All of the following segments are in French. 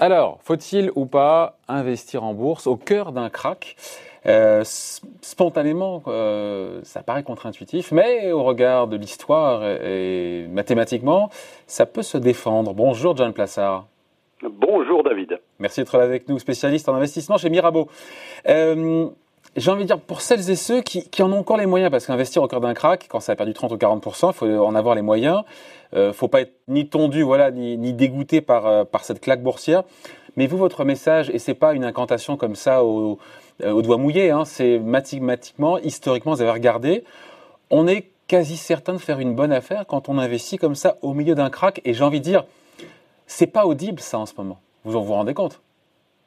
Alors, faut-il ou pas investir en bourse au cœur d'un crack euh, spontanément, euh, ça paraît contre-intuitif, mais au regard de l'histoire et, mathématiquement, ça peut se défendre. Bonjour John Plassard. Bonjour David. Merci d'être là avec nous, spécialiste en investissement chez Mirabeau. Euh, j'ai envie de dire, pour celles et ceux qui, en ont encore les moyens, parce qu'investir au cœur d'un crack, quand ça a perdu 30 ou 40%, il faut en avoir les moyens. Euh, faut pas être ni tondu, voilà, ni, dégoûté par, par cette claque boursière. Mais vous, votre message, et c'est pas une incantation comme ça au, euh, doigt mouillé, hein, c'est mathématiquement, historiquement, vous avez regardé, on est quasi certain de faire une bonne affaire quand on investit comme ça au milieu d'un crack. Et j'ai envie de dire, c'est pas audible ça en ce moment. Vous en vous rendez compte?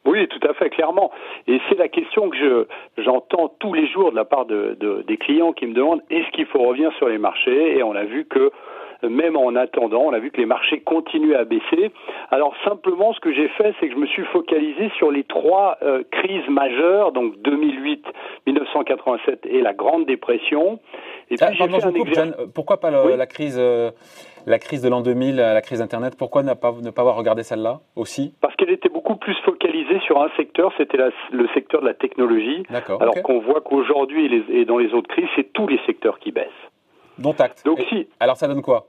Oui, tout à fait, clairement. Et c'est la question que je, j'entends tous les jours de la part de, des clients qui me demandent est-ce qu'il faut revenir sur les marchés? Et on a vu que même en attendant. On a vu que les marchés continuent à baisser. Alors simplement, ce que j'ai fait, c'est que je me suis focalisé sur les trois euh, crises majeures, donc 2008, 1987 et la Grande Dépression. Et puis, ah, un pourquoi pas la crise euh, la crise de l'an 2000, la crise Internet, pourquoi ne pas, ne pas avoir regardé celle-là aussi? Parce qu'elle était beaucoup plus focalisée sur un secteur, c'était le secteur de la technologie. Alors qu'on voit qu'aujourd'hui et, dans les autres crises, c'est tous les secteurs qui baissent. Dont acte. Donc, si, alors ça donne quoi?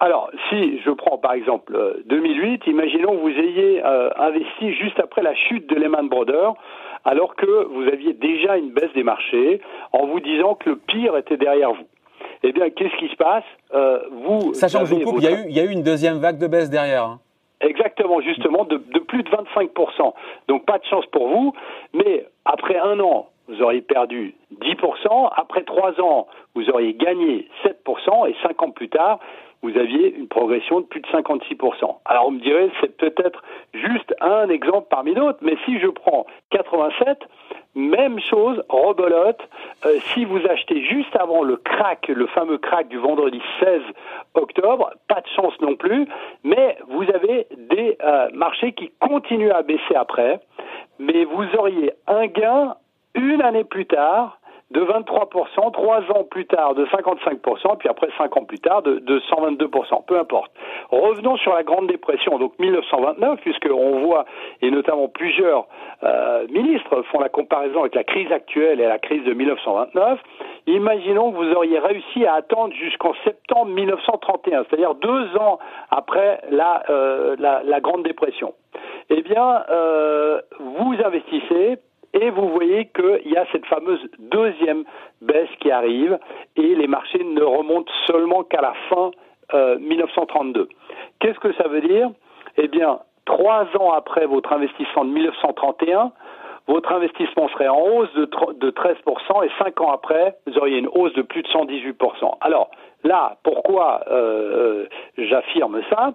Alors, si je prends par exemple 2008, euh, imaginons que vous ayez euh, investi juste après la chute de Lehman Brothers, alors que vous aviez déjà une baisse des marchés, en vous disant que le pire était derrière vous. Eh bien, qu'est-ce qui se passe? Euh, Vous. Il, y a eu, il y a eu une deuxième vague de baisse derrière. Hein. Exactement, justement, de, de, plus de 25%. Donc pas de chance pour vous, mais après un an, vous auriez perdu 10%, après trois ans, vous auriez gagné 7%, et cinq ans plus tard, vous aviez une progression de plus de 56%. Alors on me dirait, c'est peut-être juste un exemple parmi d'autres, mais si je prends 87, même chose, rebolote, euh, si vous achetez juste avant le crack, le fameux crack du vendredi 16 octobre, pas de chance non plus, mais vous avez des euh, marchés qui continuent à baisser après, mais vous auriez un gain une année plus tard de 23%, trois ans plus tard de 55%, puis après cinq ans plus tard de, de 122%, peu importe. Revenons sur la Grande Dépression, donc 1929, puisqu'on voit, et notamment plusieurs euh, ministres font la comparaison avec la crise actuelle et la crise de 1929. Imaginons que vous auriez réussi à attendre jusqu'en septembre 1931, c'est-à-dire deux ans après la, euh, la, la, Grande Dépression. Eh bien, euh, vous investissez et vous voyez qu'il y a cette fameuse deuxième baisse qui arrive et les marchés ne remontent seulement qu'à la fin 1932. Euh, Qu'est-ce que ça veut dire? Eh bien, trois ans après votre investissement de 1931, votre investissement serait en hausse de, 13% et cinq ans après, vous auriez une hausse de plus de 118%. Alors là, pourquoi euh, euh, j'affirme ça?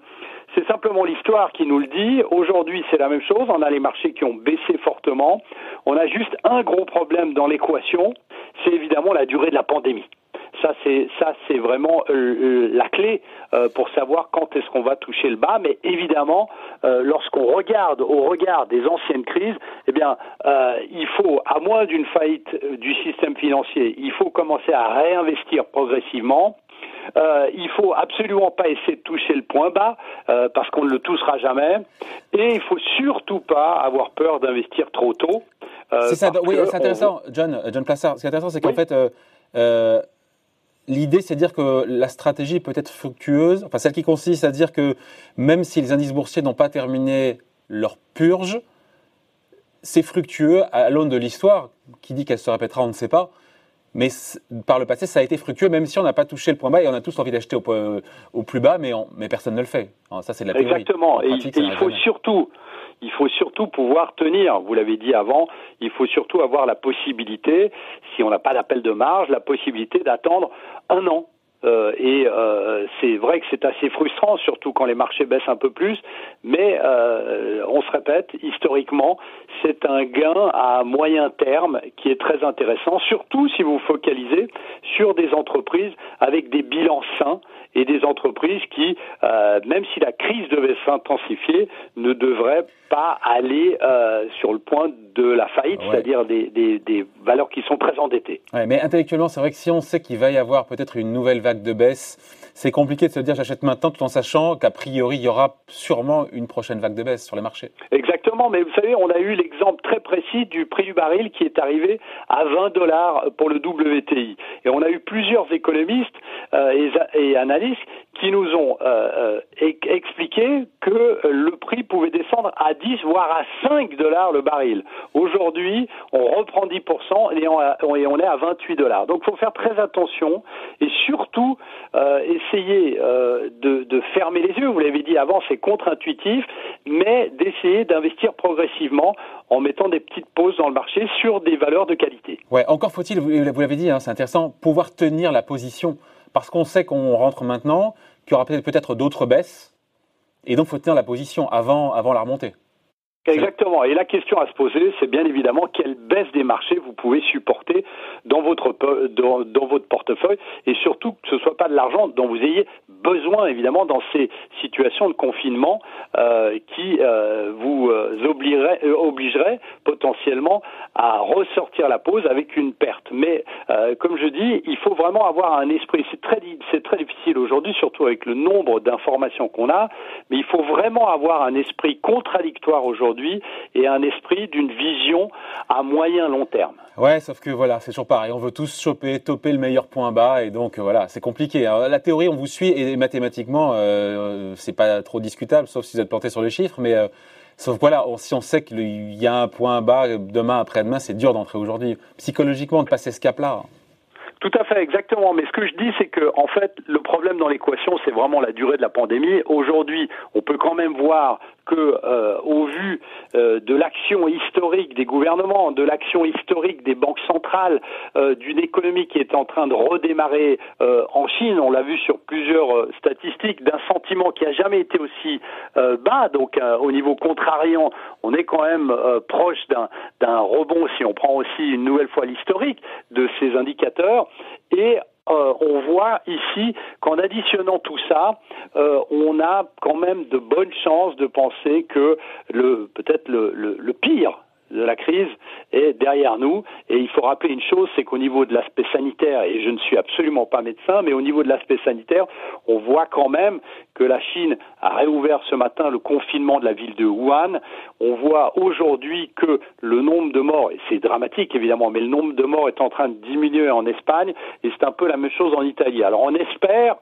C'est simplement l'histoire qui nous le dit. Aujourd'hui, c'est la même chose. On a les marchés qui ont baissé fortement. On a juste un gros problème dans l'équation, c'est évidemment la durée de la pandémie. Ça, c'est ça, c'est vraiment euh, euh, la clé euh, pour savoir quand est-ce qu'on va toucher le bas. Mais évidemment, lorsqu'on regarde au regard des anciennes crises, eh bien, il faut, à moins d'une faillite du système financier, il faut commencer à réinvestir progressivement euh, il faut absolument pas essayer de toucher le point bas euh, parce qu'on ne le touchera jamais. Et il faut surtout pas avoir peur d'investir trop tôt. Euh, c'est ça. Oui, c'est intéressant, John. John Plassard. Ce qui est intéressant, c'est qu'en fait. L'idée, c'est de dire que la stratégie peut être fructueuse, enfin celle qui consiste à dire que même si les indices boursiers n'ont pas terminé leur purge, c'est fructueux à l'aune de l'histoire, qui dit qu'elle se répétera, on ne sait pas, mais par le passé, ça a été fructueux, même si on n'a pas touché le point bas et on a tous envie d'acheter au, au, plus bas, mais, mais personne ne le fait. ça, c'est de la théorie. Exactement. et, il faut surtout, il faut surtout pouvoir tenir. Vous l'avez dit avant, il faut surtout avoir la possibilité, si on n'a pas d'appel de marge, la possibilité d'attendre un an euh, et euh, c'est vrai que c'est assez frustrant, surtout quand les marchés baissent un peu plus, mais euh, on se répète, historiquement, c'est un gain à moyen terme qui est très intéressant, surtout si vous focalisez sur des entreprises avec des bilans sains et des entreprises qui, euh, même si la crise devait s'intensifier, ne devraient pas aller euh, sur le point de la faillite, c'est-à-dire des, des, des, valeurs qui sont très endettées. Ouais, mais intellectuellement, c'est vrai que si on sait qu'il va y avoir peut-être une nouvelle vague de baisse c'est compliqué de se dire j'achète maintenant tout en sachant qu'a priori il y aura sûrement une prochaine vague de baisse sur les marchés. Exactement, mais vous savez, on a eu l'exemple très précis du prix du baril qui est arrivé à 20 dollars pour le WTI. Et on a eu plusieurs économistes euh, et, analystes qui nous ont euh, euh, expliqué que le prix pouvait descendre à 10 voire à 5 dollars le baril. Aujourd'hui, on reprend 10% et on, est à 28 dollars. Donc il faut faire très attention et surtout essayer de, de fermer les yeux. Vous l'avez dit avant, c'est contre-intuitif, mais d'essayer d'investir progressivement en mettant des petites pauses dans le marché sur des valeurs de qualité. Ouais, encore faut-il, vous l'avez dit, hein, c'est intéressant, pouvoir tenir la position parce qu'on sait qu'on rentre maintenant, qu'il y aura peut-être d'autres baisses, et donc il faut tenir la position avant, avant la remontée. Exactement. Et la question à se poser, c'est bien évidemment quelle baisse des marchés vous pouvez supporter dans votre dans, votre portefeuille et surtout que ce soit pas de l'argent dont vous ayez besoin évidemment dans ces situations de confinement euh, qui euh, vous euh, obligerait, obligerait potentiellement à ressortir la pause avec une perte. Mais comme je dis, il faut vraiment avoir un esprit. C'est très c'est très difficile aujourd'hui, surtout avec le nombre d'informations qu'on a. Mais il faut vraiment avoir un esprit contradictoire aujourd'hui et un esprit d'une vision à moyen long terme. Ouais, sauf que voilà, c'est toujours pareil. On veut tous choper, toper le meilleur point bas, et donc voilà, c'est compliqué. la théorie, on vous suit, et mathématiquement, euh, c'est pas trop discutable, sauf si vous êtes planté sur les chiffres, mais euh, sauf voilà, si on sait qu'il y a un point bas demain, après-demain, c'est dur d'entrer aujourd'hui. Psychologiquement, de passer ce cap-là. Tout à fait, exactement. Mais ce que je dis, c'est que en fait, le problème dans l'équation, c'est vraiment la durée de la pandémie. Aujourd'hui, on peut quand même voir que, euh, au vu euh, de l'action historique des gouvernements, de l'action historique des banques centrales, euh, d'une économie qui est en train de redémarrer en Chine, on l'a vu sur plusieurs statistiques, d'un sentiment qui a jamais été aussi bas. Donc, au niveau contrariant, on est quand même proche d'un rebond si on prend aussi une nouvelle fois l'historique de ces indicateurs. Et euh, on voit ici qu'en additionnant tout ça, euh, on a quand même de bonnes chances de penser que peut-être le, pire de la crise derrière nous. Et il faut rappeler une chose, c'est qu'au niveau de l'aspect sanitaire, et je ne suis absolument pas médecin, mais au niveau de l'aspect sanitaire, on voit quand même que la Chine a réouvert ce matin le confinement de la ville de Wuhan. On voit aujourd'hui que le nombre de morts, et c'est dramatique évidemment, mais le nombre de morts est en train de diminuer en Espagne, et c'est un peu la même chose en Italie. Alors on espère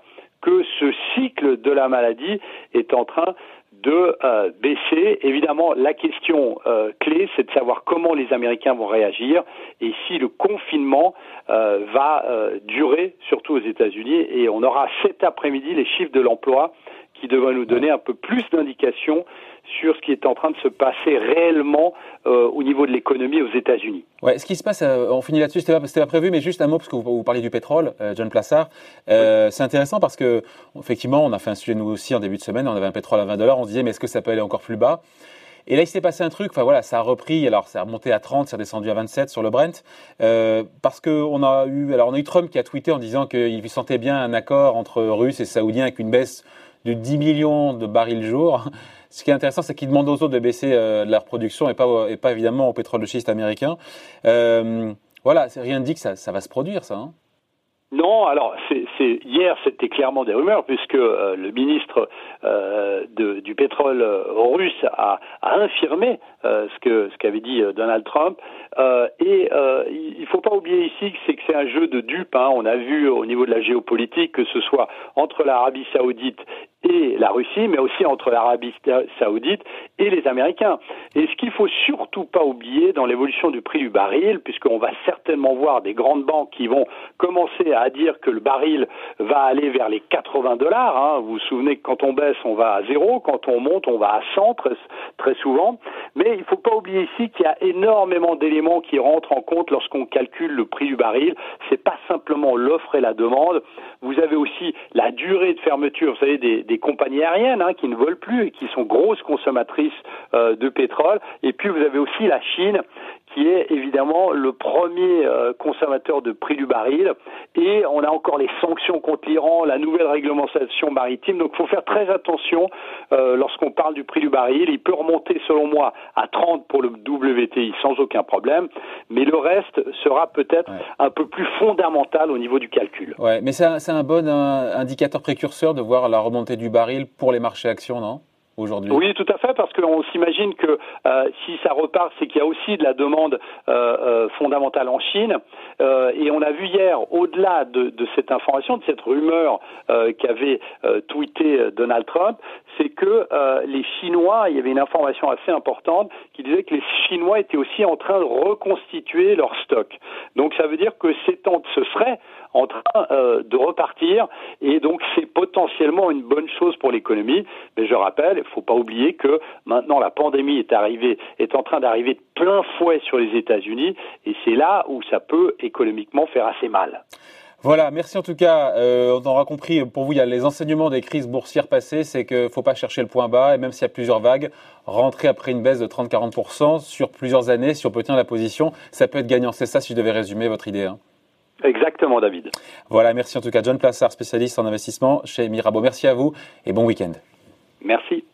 que ce cycle de la maladie est en train de euh, baisser. Évidemment, la question euh, clé, c'est de savoir comment les Américains vont réagir et si le confinement euh, va durer, surtout aux États-Unis. Et on aura cet après-midi les chiffres de l'emploi qui devraient nous donner un peu plus d'indications sur ce qui est en train de se passer réellement euh, au niveau de l'économie aux États-Unis. Ouais, ce qui se passe, euh, on finit là-dessus, c'était pas, pas, prévu, mais juste un mot parce que vous, vous parlez du pétrole, euh, John Plassard. C'est intéressant parce que effectivement, on a fait un sujet nous aussi en début de semaine, on avait un pétrole à 20 dollars, on se disait mais est-ce que ça peut aller encore plus bas? Et là, il s'est passé un truc. Enfin voilà, ça a repris. Alors, ça a remonté à 30, c'est redescendu à 27 sur le Brent, euh, parce que on a eu, alors on a eu Trump qui a tweeté en disant qu'il sentait bien un accord entre Russes et Saoudiens avec une baisse de 10 millions de barils jour. Ce qui est intéressant, c'est qu'ils demandent aux autres de baisser euh, leur production et pas, et pas évidemment au pétrole de schiste américain. Euh, voilà, rien ne dit que ça, ça va se produire, ça. Hein. Non, alors c'est hier c'était clairement des rumeurs puisque euh, le ministre euh, de, du pétrole euh, russe a, a infirmé ce que ce qu'avait dit Donald Trump et il ne faut pas oublier ici que c'est que c'est un jeu de dupes. Hein. On a vu au niveau de la géopolitique que ce soit entre l'Arabie Saoudite et la Russie, mais aussi entre l'Arabie saoudite et les Américains. Et ce qu'il faut surtout pas oublier dans l'évolution du prix du baril, puisqu'on va certainement voir des grandes banques qui vont commencer à dire que le baril va aller vers les 80 dollars. Hein. Vous vous souvenez que quand on baisse, on va à zéro, quand on monte, on va à 100 très, très souvent. Mais il ne faut pas oublier ici qu'il y a énormément d'éléments qui rentrent en compte lorsqu'on calcule le prix du baril. C'est pas simplement l'offre et la demande. Vous avez aussi la durée de fermeture, vous savez, des, des compagnies aériennes hein, qui ne volent plus et qui sont grosses consommatrices euh, de pétrole. Et puis vous avez aussi la Chine qui est évidemment le premier euh, consommateur de prix du baril. Et on a encore les sanctions contre l'Iran, la nouvelle réglementation maritime. Donc il faut faire très attention euh, lorsqu'on parle du prix du baril. Il peut remonter selon moi à 30 pour le WTI sans aucun problème, mais le reste sera peut-être un peu plus fondamental au niveau du calcul. Ouais, mais c'est un, bon indicateur précurseur de voir la remontée du baril pour les marchés actions, non? Oui, tout à fait, parce qu'on s'imagine que euh, si ça repart, c'est qu'il y a aussi de la demande euh, euh, fondamentale en Chine. et on a vu hier, au-delà de, de, cette information, de cette rumeur qu'avait tweeté Donald Trump, c'est que les Chinois, il y avait une information assez importante qui disait que les Chinois étaient aussi en train de reconstituer leur stock. Donc ça veut dire que ces temps, ce serait en train de repartir, et donc c'est potentiellement une bonne chose pour l'économie. Mais je rappelle, faut pas oublier que maintenant la pandémie est arrivée, est en train d'arriver de plein fouet sur les États-Unis, et c'est là où ça peut économiquement faire assez mal. Voilà, merci en tout cas. Euh, on aura compris, pour vous, il y a les enseignements des crises boursières passées, c'est qu'il ne faut pas chercher le point bas, et même s'il y a plusieurs vagues, rentrer après une baisse de 30-40% sur plusieurs années, si on peut tenir la position, ça peut être gagnant. C'est ça si je devais résumer votre idée. Hein. Exactement, David. Voilà, merci en tout cas. John Plassard, spécialiste en investissement chez Mirabeau. Merci à vous et bon week-end. Merci.